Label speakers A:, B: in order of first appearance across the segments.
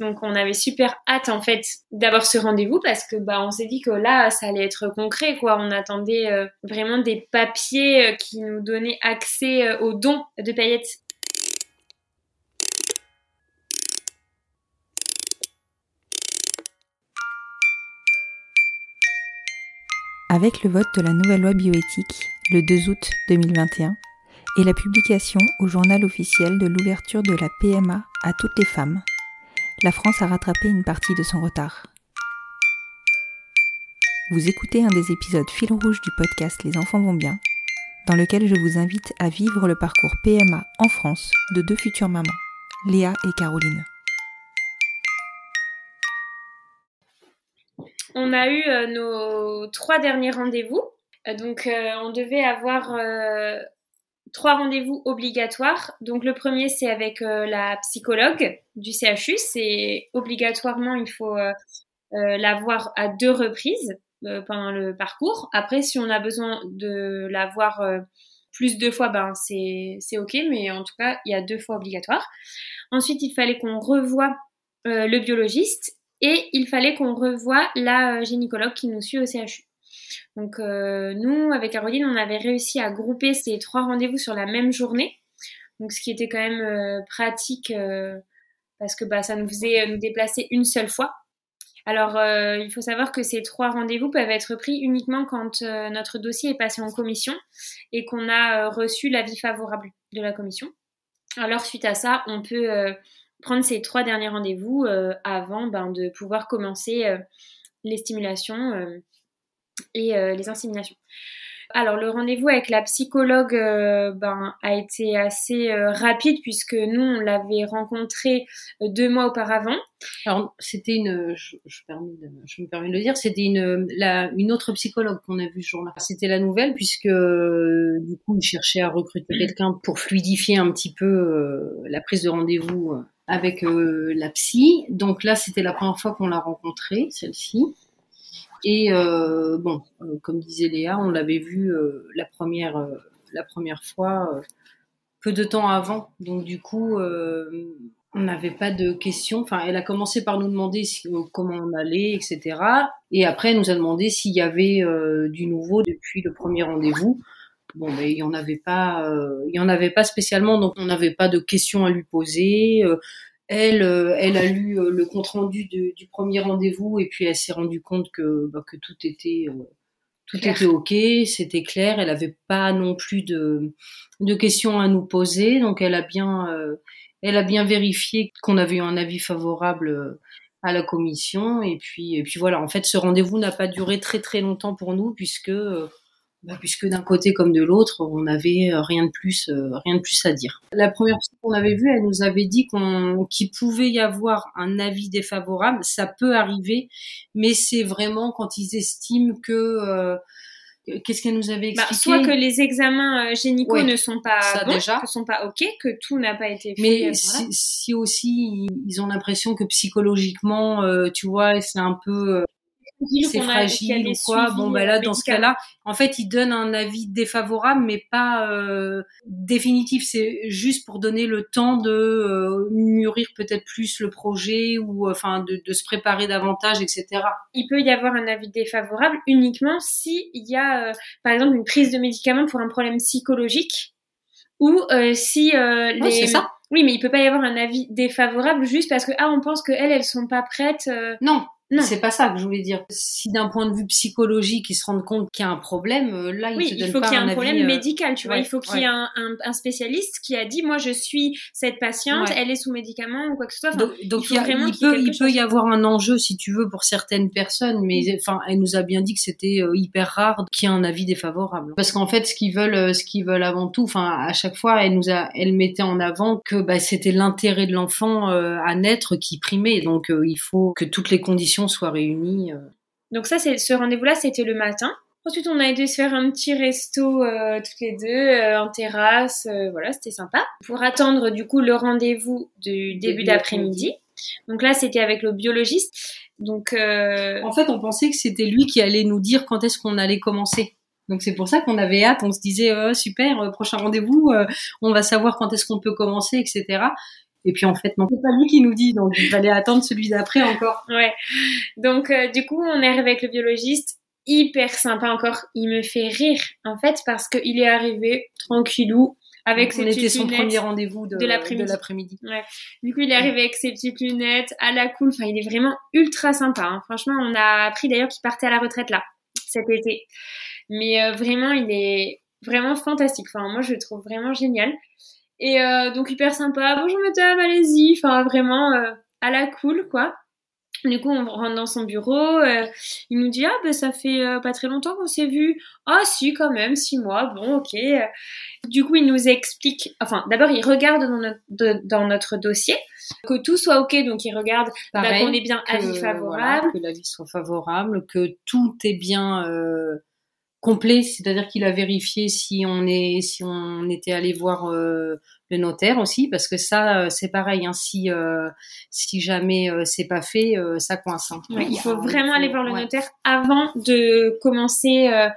A: Donc on avait super hâte en fait d'avoir ce rendez-vous parce que bah on s'est dit que là ça allait être concret quoi. On attendait euh, vraiment des papiers euh, qui nous donnaient accès euh, aux dons de paillettes.
B: Avec le vote de la nouvelle loi bioéthique le 2 août 2021 et la publication au journal officiel de l'ouverture de la PMA à toutes les femmes, la France a rattrapé une partie de son retard. Vous écoutez un des épisodes fil rouge du podcast Les enfants vont bien, dans lequel je vous invite à vivre le parcours PMA en France de deux futures mamans, Léa et Caroline.
A: On a eu euh, nos trois derniers rendez-vous. Euh, donc euh, on devait avoir trois rendez-vous obligatoires. Donc le premier c'est avec euh, la psychologue du CHU. C'est obligatoirement il faut euh, euh, la voir à deux reprises pendant le parcours. Après si on a besoin de la voir plus de fois, ben c'est ok. Mais en tout cas il y a deux fois obligatoire. Ensuite il fallait qu'on revoie le biologiste et il fallait qu'on revoie la gynécologue qui nous suit au CHU. Donc euh, nous, avec Caroline, on avait réussi à grouper ces trois rendez-vous sur la même journée. Donc ce qui était quand même euh, pratique euh, parce que bah, ça nous faisait nous déplacer une seule fois. Alors euh, il faut savoir que ces trois rendez-vous peuvent être pris uniquement quand euh, notre dossier est passé en commission et qu'on a euh, reçu l'avis favorable de la commission. Alors suite à ça, on peut euh, prendre ces trois derniers rendez-vous euh, avant ben, de pouvoir commencer euh, les stimulations euh, et euh, les inséminations. Alors le rendez-vous avec la psychologue euh, ben, a été assez euh, rapide puisque nous on l'avait rencontré euh, deux mois auparavant.
C: Alors, c'était une, je, me permets de le dire, c'était une, une autre psychologue qu'on a vue ce jour-là. C'était la nouvelle puisque, du coup, il cherchait à recruter quelqu'un pour fluidifier un petit peu la prise de rendez-vous avec la psy. Donc là, c'était la première fois qu'on l'a rencontrée, celle-ci. Et euh, bon, euh, comme disait Léa, on l'avait vue euh, la première, euh, la première fois euh, peu de temps avant. Donc du coup, euh, on n'avait pas de questions. Enfin, elle a commencé par nous demander si- comment on allait, etc. Et après, elle nous a demandé s'il y avait du nouveau depuis le premier rendez-vous. Bon, ben, il y en avait pas, il y en avait pas spécialement, donc on n'avait pas de questions à lui poser. Elle, euh, elle a lu euh, le compte rendu de- du premier rendez-vous et puis elle s'est rendue compte que, bah, que tout était, euh, tout
A: Clair.
C: était ok, c'était clair. Elle avait pas non plus de, de questions à nous poser, donc elle a bien, euh, elle a bien vérifié qu'on avait eu un avis favorable à la commission et puis, et puis voilà. En fait, ce rendez-vous n'a pas duré très très longtemps pour nous puisque, euh, puisque d'un côté comme de l'autre, on n'avait euh, rien de plus, euh, rien de plus à dire. La première personne qu'on avait vue, elle nous avait dit qu'on, qu'il pouvait y avoir un avis défavorable. Ça peut arriver, mais c'est vraiment quand ils estiment que, euh, qu'est-ce qu'elle nous avait
A: Bah,
C: expliqué
A: soit que les examens euh,
C: Ouais,
A: ne sont pas bons,
C: déjà.
A: que sont pas ok, que tout n'a pas été fait.
C: Mais si, aussi ils ont l'impression que psychologiquement, euh, tu vois, c'est un peu c'est fragile ou quoi. Bon, ben
A: euh,
C: là, dans ce cas-là, en fait, ils donnent un avis défavorable, mais pas euh, définitif. C'est juste pour donner le temps de euh, mûrir peut-être plus le projet ou euh, enfin de, de se préparer davantage, etc.
A: il peut y avoir un avis défavorable uniquement si il y a, euh, par exemple, une prise de médicaments pour un problème psychologique ou euh, si euh, les...
C: c'est ça.
A: Oui, mais il peut pas y avoir un avis défavorable juste parce que ah on pense que elles elles sont pas prêtes. euh,
C: Non, C'est pas ça que je voulais dire. Si d'un point de vue psychologique, ils se rendent compte qu'il y a un problème, euh, là,
A: oui,
C: ils te donnent
A: il faut qu'il y ait un, problème
C: euh,
A: médical, tu vois. il faut qu'il y ait un, un- un spécialiste qui a dit, moi, je suis cette patiente,
C: Ouais.
A: elle est sous médicament ou quoi que ce soit. Enfin,
C: Donc, donc
A: faut
C: il, y a-
A: vraiment
C: il
A: ait
C: peut, il peut y avoir un enjeu, si tu veux, pour certaines personnes, mais enfin, elle nous a bien dit que c'était euh, hyper rare qu'il y ait un avis défavorable. Parce qu'en fait, ce qu'ils veulent, euh, ce qu'ils veulent avant tout, enfin, à chaque fois, elle nous a, elle mettait en avant que bah, c'était l'intérêt de l'enfant euh, à naître qui primait. Donc, euh, il faut que toutes les conditions soient réunies. euh.
A: Donc ça, c'est ce rendez-vous-là, c'était le matin. Ensuite, on a été se faire un petit resto euh, toutes les deux euh, en terrasse. euh, voilà, c'était sympa. Pour attendre du coup le rendez-vous du début
C: Début
A: d'après-midi. Donc là, c'était avec le biologiste. Donc euh,
C: En fait, on pensait que c'était lui qui allait nous dire quand est-ce qu'on allait commencer. Donc c'est pour ça qu'on avait hâte, on se disait euh, super, prochain rendez-vous, euh, on va savoir quand est-ce qu'on peut commencer, etc. Et puis en fait non, c'est pas lui qui nous dit, donc il fallait attendre celui d'après encore.
A: ouais. Donc euh, du coup, on est arrivé avec le biologiste. Hyper sympa encore. Il me fait rire en fait parce qu'il est arrivé tranquillou avec ses
C: on était
A: petites
C: son
A: lunettes.
C: premier rendez-vous de,
A: de l'après-midi.
C: l'après-midi.
A: Du coup, il est arrivé avec ses petites lunettes, à la cool. Enfin, il est vraiment ultra sympa. hein. Franchement, on a appris d'ailleurs qu'il partait à la retraite là, cet été. Mais euh, vraiment, il est vraiment fantastique. Enfin, moi, je le trouve vraiment génial. Et euh, donc, hyper sympa. Bonjour madame, allez-y. Enfin, vraiment euh, à la cool, quoi. Du coup, on rentre dans son bureau. euh, il nous dit ah ben ça fait euh, pas très longtemps qu'on s'est vu. Ah si quand même six mois. Bon ok. Du coup, il nous explique. Enfin, d'abord, il regarde dans notre de- dans notre dossier que tout soit ok. Donc, il regarde bah, qu'on est bien avis
C: voilà,
A: favorable.
C: que l'avis soit favorable, que tout est bien euh, complet, c'est-à-dire qu'il a vérifié si on est, si on était allé voir euh, le notaire aussi, parce que ça, euh, c'est pareil. Hein, si euh, si jamais euh, c'est pas fait, euh, ça coince. hein.
A: Ouais, il faut vraiment aller voir le
C: ouais.
A: notaire avant de commencer euh,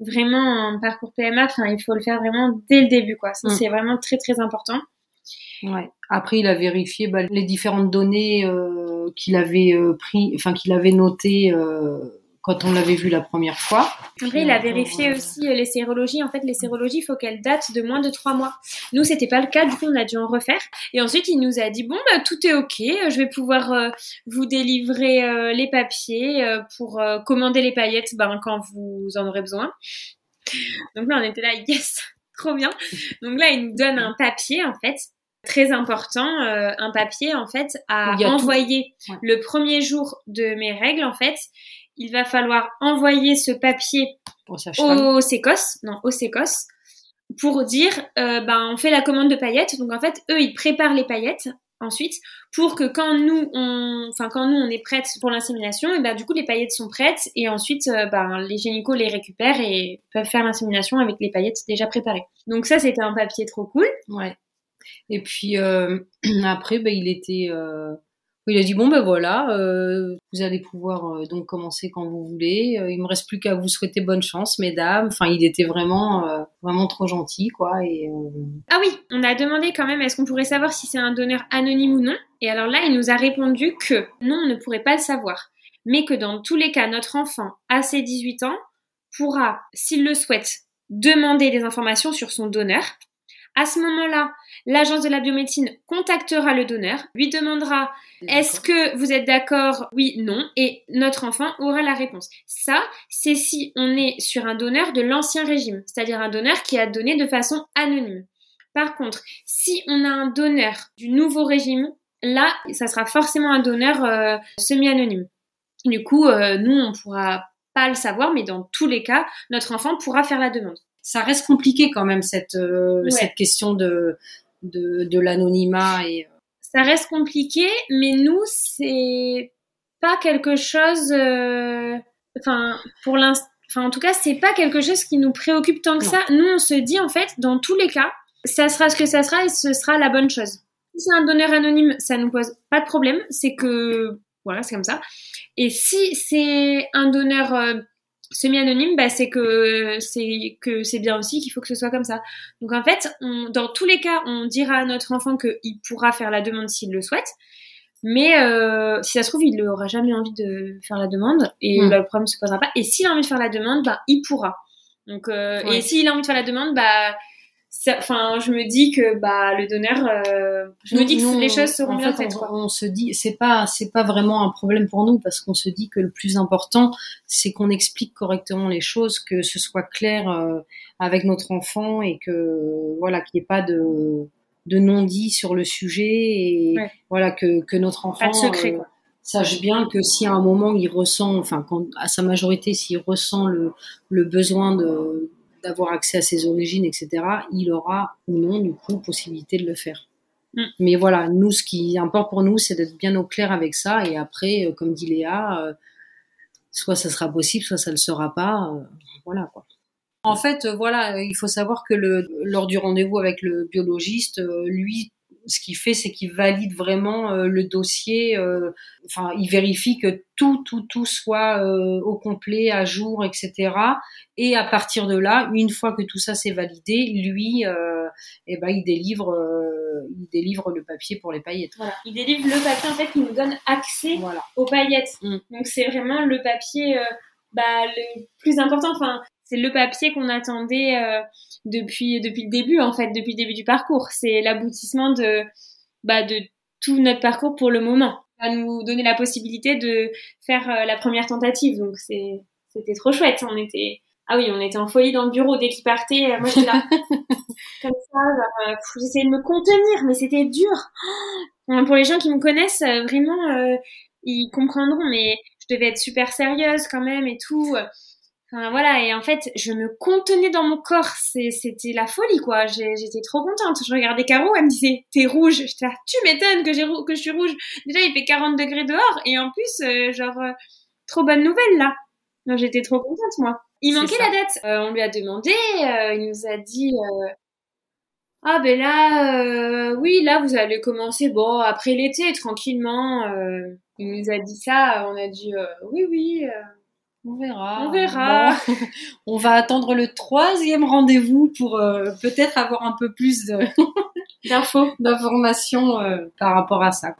A: vraiment un parcours PMA. Enfin, il faut le faire vraiment dès le début, quoi. Ça,
C: Mm.
A: c'est vraiment très très important.
C: Ouais. Après, il a vérifié bah, les différentes données euh, qu'il avait euh, pris, enfin qu'il avait notées euh, quand on l'avait vu la première fois.
A: Après, il a vérifié aussi euh, les sérologies. En fait, les sérologies, il faut qu'elles datent de moins de trois mois. Nous, c'était pas le cas. Du coup, on a dû en refaire. Et ensuite, il nous a dit bon, bah, tout est ok. euh, Je vais pouvoir euh, vous délivrer euh, les papiers euh, pour commander les paillettes ben, quand vous en aurez besoin. Donc là, on était là, yes, trop bien. Donc là, il nous donne un papier en fait. Très important, euh, un papier en fait à envoyer
C: Ouais.
A: le premier jour de mes règles en fait. Il va falloir envoyer ce papier au sécos, non, au sécos, pour dire, euh, ben, on fait la commande de paillettes. Donc, en fait, eux, ils préparent les paillettes ensuite pour que quand nous, on, enfin, quand nous, on est prête pour l'insémination, et ben, du coup, les paillettes sont prêtes et ensuite, euh, ben, les gynécos les récupèrent et peuvent faire l'insémination avec les paillettes déjà préparées. Donc, ça, c'était un papier trop cool.
C: Ouais. Et puis euh, après, ben, il était, il a dit bon ben voilà, euh, vous allez pouvoir euh, donc commencer quand vous voulez. Euh, il me reste plus qu'à vous souhaiter bonne chance, mesdames. Enfin, il était vraiment, vraiment trop gentil, quoi. Et
A: Ah oui, on a demandé quand même est-ce qu'on pourrait savoir si c'est un donneur anonyme ou non? Et alors là, il nous a répondu que non, on ne pourrait pas le savoir. Mais que dans tous les cas, notre enfant, à ses 18 ans, pourra, s'il le souhaite, demander des informations sur son donneur. À ce moment-là, l'agence de la biomédecine contactera le donneur, lui demandera est-ce que vous êtes d'accord? Oui, non. Et notre enfant aura la réponse. Ça, c'est si on est sur un donneur de l'ancien régime, c'est-à-dire un donneur qui a donné de façon anonyme. Par contre, si on a un donneur du nouveau régime, là, ça sera forcément un donneur euh, semi-anonyme. Du coup, euh, nous, on pourra pas le savoir, mais dans tous les cas, notre enfant pourra faire la demande.
C: Ça reste compliqué quand même cette, euh,
A: Ouais.
C: cette question de, de, de l'anonymat et euh,
A: ça reste compliqué, mais nous, c'est pas quelque chose. euh, Enfin, pour l'instant. Enfin, en tout cas, c'est pas quelque chose qui nous préoccupe tant que
C: Non.
A: ça. Nous, on se dit, en fait, dans tous les cas, ça sera ce que ça sera et ce sera la bonne chose. Si c'est un donneur anonyme, ça nous pose pas de problème. C'est que, voilà, c'est comme ça. Et si c'est un donneur semi-anonyme, bah, c'est que c'est que c'est bien aussi qu'il faut que ce soit comme ça. Donc en fait, on, dans tous les cas, on dira à notre enfant qu'il pourra faire la demande s'il le souhaite. Mais euh, si ça se trouve, il n'aura jamais envie de faire la demande et
C: Mm.
A: bah, le problème se posera pas. Et s'il a envie de faire la demande, bah, il pourra. Donc, euh,
C: Ouais.
A: Et s'il a envie de faire la demande, bah, enfin, je me dis que bah le donneur, euh, je me dis que les choses seront bien faites.
C: On, se dit, c'est pas, c'est pas vraiment un problème pour nous parce qu'on se dit que le plus important, c'est qu'on explique correctement les choses, que ce soit clair euh, avec notre enfant et que voilà, qu'il n'y ait pas de de non-dit sur le sujet et voilà que, que notre enfant
A: secret, euh,
C: sache bien que si à un moment il ressent, enfin quand, à sa majorité, s'il ressent le, le besoin de d'avoir accès à ses origines, etc., il aura ou non, du coup, possibilité de le faire. Mm. Mais voilà, nous, ce qui importe pour nous, c'est d'être bien au clair avec ça. Et après, euh, comme dit Léa, euh, soit ça sera possible, soit ça ne le sera pas. Euh, voilà, quoi. En fait, voilà, il faut savoir que le, lors du rendez-vous avec le biologiste, lui, ce qu'il fait, c'est qu'il valide vraiment euh, le dossier. Euh, enfin, il vérifie que tout, tout, tout soit euh, au complet, à jour, etc. Et à partir de là, une fois que tout ça s'est validé, lui, eh ben, il délivre, il délivre le papier pour les paillettes.
A: Voilà. Il délivre le papier en fait qui nous donne accès aux paillettes. Mm. Donc c'est vraiment le papier bah, le plus important. Enfin, c'est le papier qu'on attendait euh, depuis depuis le début en fait, depuis le début du parcours. C'est l'aboutissement de bah, de tout notre parcours pour le moment. Ça va nous donner la possibilité de faire euh, la première tentative. Donc c'est c'était trop chouette. On était ah oui, on était en folie dans le bureau dès qu'il partait. Moi j'étais là comme ça, euh, j'essayais de me contenir, mais c'était dur. Pour les gens qui me connaissent, vraiment, ils comprendront. Mais je devais être super sérieuse quand même et tout. Enfin, voilà, et en fait, je me contenais dans mon corps. C'était la folie, quoi. J'étais trop contente. Je regardais Caro, elle me disait, t'es rouge. J'étais là, tu m'étonnes que, que je suis rouge. Déjà, il fait 40 degrés dehors, et en plus, euh, genre, euh, trop bonne nouvelle, là. J'étais trop contente, moi. Il manquait la date. Euh, on lui a demandé, il nous a dit, ah ben là, oui, là, vous allez commencer, bon, après l'été, tranquillement. il nous a dit ça, on a dit, oui, oui.
C: On verra.
A: On verra.
C: on va attendre le troisième rendez-vous pour euh, peut-être avoir un peu plus d'infos, d'informations euh, par rapport à ça.